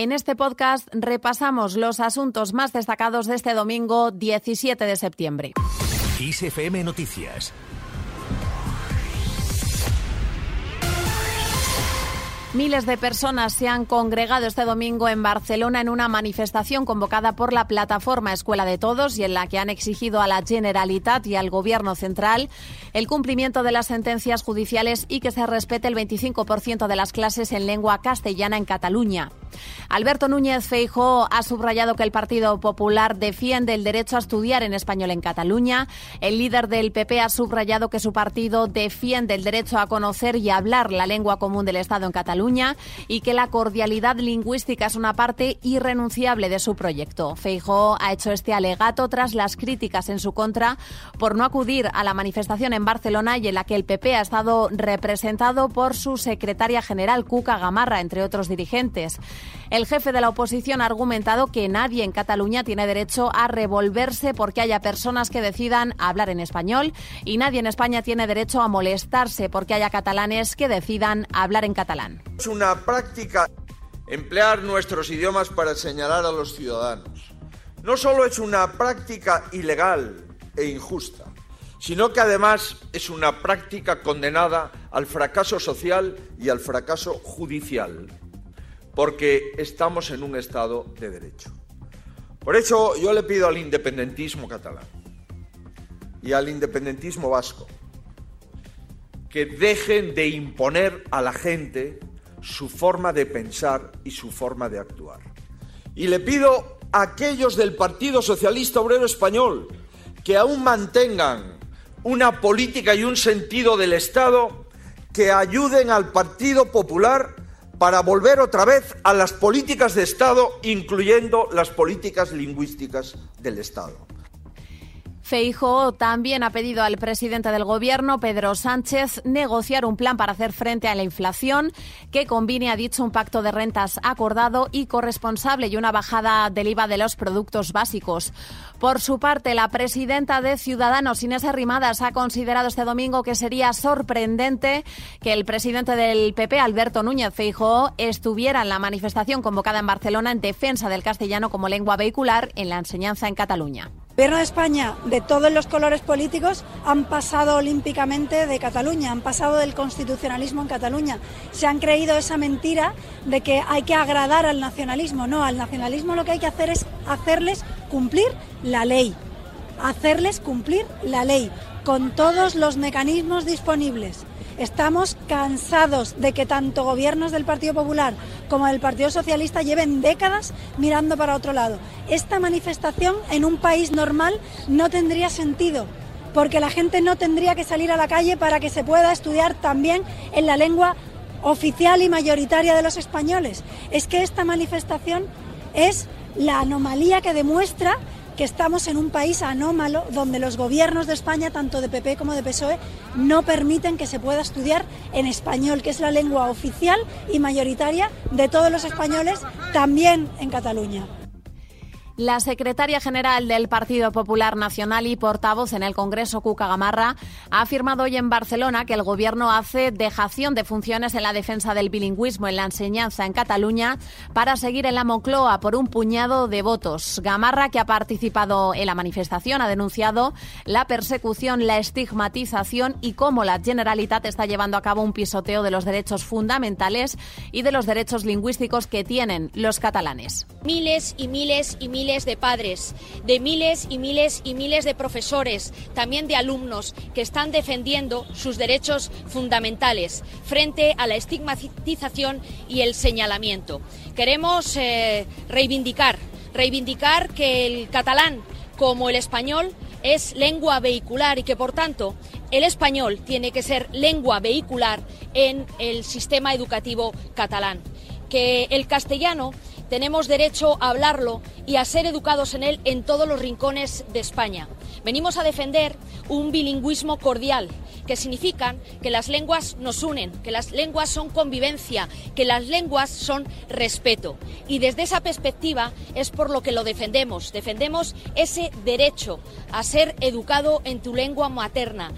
En este podcast repasamos los asuntos más destacados de este domingo 17 de septiembre. ISFM Noticias Miles de personas se han congregado este domingo en Barcelona en una manifestación convocada por la plataforma Escuela de Todos y en la que han exigido a la Generalitat y al Gobierno central el cumplimiento de las sentencias judiciales y que se respete el 25% de las clases en lengua castellana en Cataluña. Alberto Núñez Feijóo ha subrayado que el Partido Popular defiende el derecho a estudiar en español en Cataluña. El líder del PP ha subrayado que su partido defiende el derecho a conocer y hablar la lengua común del Estado en Cataluña y que la cordialidad lingüística es una parte irrenunciable de su proyecto. Feijóo ha hecho este alegato tras las críticas en su contra por no acudir a la manifestación en Barcelona y en la que el PP ha estado representado por su secretaria general Cuca Gamarra, entre otros dirigentes. El jefe de la oposición ha argumentado que nadie en Cataluña tiene derecho a revolverse porque haya personas que decidan hablar en español y nadie en España tiene derecho a molestarse porque haya catalanes que decidan hablar en catalán. Es una práctica emplear nuestros idiomas para señalar a los ciudadanos. No solo es una práctica ilegal e injusta, sino que además es una práctica condenada al fracaso social y al fracaso judicial porque estamos en un Estado de Derecho. Por eso yo le pido al independentismo catalán y al independentismo vasco que dejen de imponer a la gente su forma de pensar y su forma de actuar. Y le pido a aquellos del Partido Socialista Obrero Español que aún mantengan una política y un sentido del Estado que ayuden al Partido Popular para volver otra vez a las políticas de Estado, incluyendo las políticas lingüísticas del Estado. Feijo también ha pedido al presidente del Gobierno, Pedro Sánchez, negociar un plan para hacer frente a la inflación que combine, ha dicho, un pacto de rentas acordado y corresponsable y una bajada del IVA de los productos básicos. Por su parte, la presidenta de Ciudadanos, Inés Arrimadas, ha considerado este domingo que sería sorprendente que el presidente del PP, Alberto Núñez Feijóo, estuviera en la manifestación convocada en Barcelona en defensa del castellano como lengua vehicular en la enseñanza en Cataluña. El Gobierno de España, de todos los colores políticos, han pasado olímpicamente de Cataluña, han pasado del constitucionalismo en Cataluña. Se han creído esa mentira de que hay que agradar al nacionalismo. No, al nacionalismo lo que hay que hacer es hacerles cumplir la ley. Hacerles cumplir la ley con todos los mecanismos disponibles. Estamos cansados de que tanto gobiernos del Partido Popular como del Partido Socialista lleven décadas mirando para otro lado. Esta manifestación en un país normal no tendría sentido, porque la gente no tendría que salir a la calle para que se pueda estudiar también en la lengua oficial y mayoritaria de los españoles. Es que esta manifestación es la anomalía que demuestra que estamos en un país anómalo donde los gobiernos de España, tanto de PP como de PSOE, no permiten que se pueda estudiar en español, que es la lengua oficial y mayoritaria de todos los españoles, también en Cataluña. La secretaria general del Partido Popular Nacional y portavoz en el Congreso, Cuca Gamarra, ha afirmado hoy en Barcelona que el Gobierno hace dejación de funciones en la defensa del bilingüismo en la enseñanza en Cataluña para seguir en la Moncloa por un puñado de votos. Gamarra, que ha participado en la manifestación, ha denunciado la persecución, la estigmatización y cómo la Generalitat está llevando a cabo un pisoteo de los derechos fundamentales y de los derechos lingüísticos que tienen los catalanes. Miles y miles y miles de padres, de miles y miles y miles de profesores, también de alumnos que están defendiendo sus derechos fundamentales frente a la estigmatización y el señalamiento. Queremos eh, reivindicar, reivindicar que el catalán como el español es lengua vehicular y que por tanto el español tiene que ser lengua vehicular en el sistema educativo catalán. Que el castellano tenemos derecho a hablarlo y a ser educados en él en todos los rincones de España. Venimos a defender un bilingüismo cordial, que significa que las lenguas nos unen, que las lenguas son convivencia, que las lenguas son respeto. Y desde esa perspectiva es por lo que lo defendemos. Defendemos ese derecho a ser educado en tu lengua materna.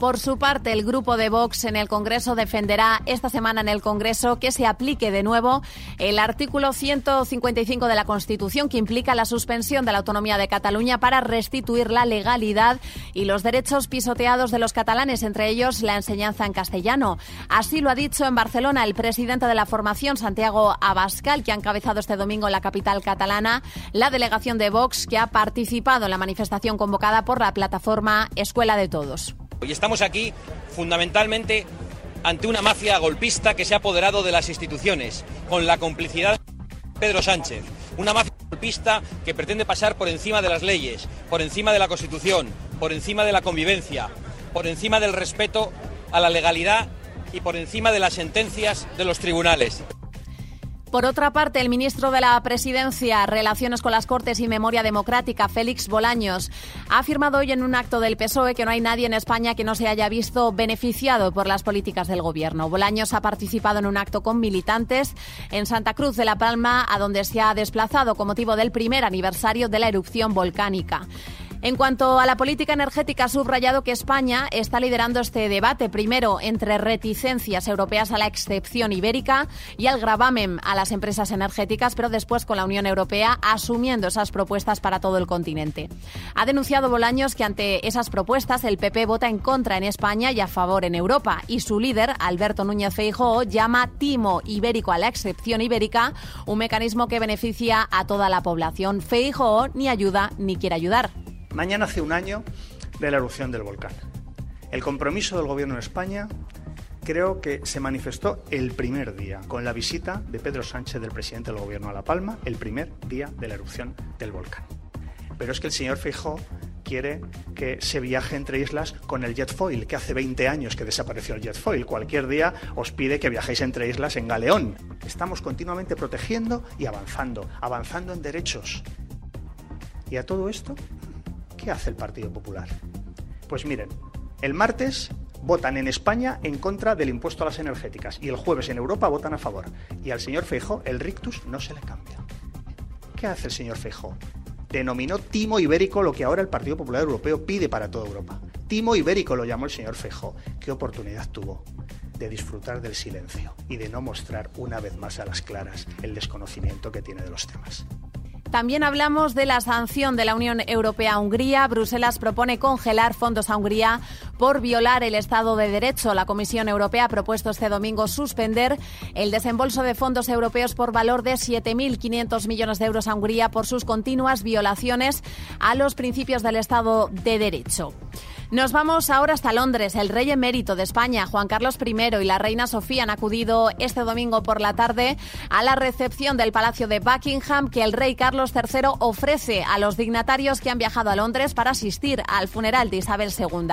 Por su parte, el grupo de Vox en el Congreso defenderá esta semana en el Congreso que se aplique de nuevo el artículo 155 de la Constitución que implica la suspensión de la autonomía de Cataluña para restituir la legalidad y los derechos pisoteados de los catalanes, entre ellos la enseñanza en castellano. Así lo ha dicho en Barcelona el presidente de la formación, Santiago Abascal, que ha encabezado este domingo en la capital catalana la delegación de Vox que ha participado en la manifestación convocada por la plataforma Escuela de Todos. Y estamos aquí fundamentalmente ante una mafia golpista que se ha apoderado de las instituciones, con la complicidad de Pedro Sánchez. Una mafia golpista que pretende pasar por encima de las leyes, por encima de la Constitución, por encima de la convivencia, por encima del respeto a la legalidad y por encima de las sentencias de los tribunales. Por otra parte, el ministro de la Presidencia, Relaciones con las Cortes y Memoria Democrática, Félix Bolaños, ha afirmado hoy en un acto del PSOE que no hay nadie en España que no se haya visto beneficiado por las políticas del Gobierno. Bolaños ha participado en un acto con militantes en Santa Cruz de la Palma, a donde se ha desplazado con motivo del primer aniversario de la erupción volcánica. En cuanto a la política energética, ha subrayado que España está liderando este debate, primero entre reticencias europeas a la excepción ibérica y al gravamen a las empresas energéticas, pero después con la Unión Europea asumiendo esas propuestas para todo el continente. Ha denunciado Bolaños que ante esas propuestas el PP vota en contra en España y a favor en Europa y su líder, Alberto Núñez Feijóo, llama timo ibérico a la excepción ibérica, un mecanismo que beneficia a toda la población. Feijóo ni ayuda ni quiere ayudar. Mañana hace un año de la erupción del volcán. El compromiso del Gobierno de España creo que se manifestó el primer día, con la visita de Pedro Sánchez, del presidente del Gobierno a La Palma, el primer día de la erupción del volcán. Pero es que el señor Feijóo quiere que se viaje entre islas con el jet foil, que hace 20 años que desapareció el jet foil. Cualquier día os pide que viajéis entre islas en galeón. Estamos continuamente protegiendo y avanzando, avanzando en derechos. Y a todo esto ¿Qué hace el Partido Popular? Pues miren, el martes votan en España en contra del impuesto a las energéticas y el jueves en Europa votan a favor. Y al señor Feijóo el rictus no se le cambia. ¿Qué hace el señor Feijóo? Denominó timo ibérico lo que ahora el Partido Popular Europeo pide para toda Europa. Timo ibérico lo llamó el señor Feijóo. ¿Qué oportunidad tuvo? de disfrutar del silencio y de no mostrar una vez más a las claras el desconocimiento que tiene de los temas. También hablamos de la sanción de la Unión Europea a Hungría. Bruselas propone congelar fondos a Hungría por violar el Estado de Derecho. La Comisión Europea ha propuesto este domingo suspender el desembolso de fondos europeos por valor de 7.500 millones de euros a Hungría por sus continuas violaciones a los principios del Estado de Derecho. Nos vamos ahora hasta Londres. El rey emérito de España, Juan Carlos I, y la reina Sofía han acudido este domingo por la tarde a la recepción del Palacio de Buckingham que el rey Carlos III ofrece a los dignatarios que han viajado a Londres para asistir al funeral de Isabel II.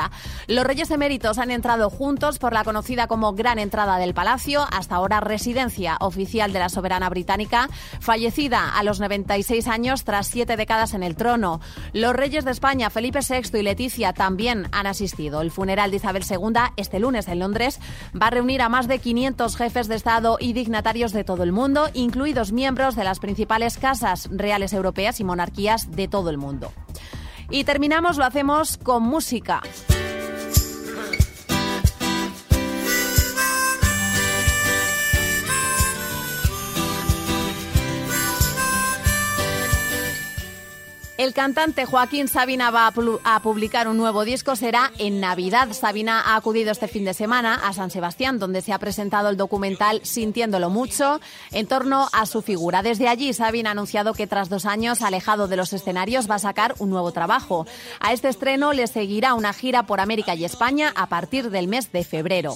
Los reyes eméritos han entrado juntos por la conocida como Gran Entrada del Palacio, hasta ahora residencia oficial de la soberana británica, fallecida a los 96 años tras siete décadas en el trono. Los reyes de España, Felipe VI y Leticia, también han asistido. El funeral de Isabel II este lunes en Londres va a reunir a más de 500 jefes de Estado y dignatarios de todo el mundo, incluidos miembros de las principales casas reales europeas y monarquías de todo el mundo. Y terminamos, lo hacemos con música. El cantante Joaquín Sabina va a publicar un nuevo disco, será en Navidad. Sabina ha acudido este fin de semana a San Sebastián, donde se ha presentado el documental Sintiéndolo Mucho en torno a su figura. Desde allí, Sabina ha anunciado que tras dos años alejado de los escenarios va a sacar un nuevo trabajo. A este estreno le seguirá una gira por América y España a partir del mes de febrero.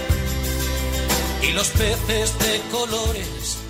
y los peces de colores.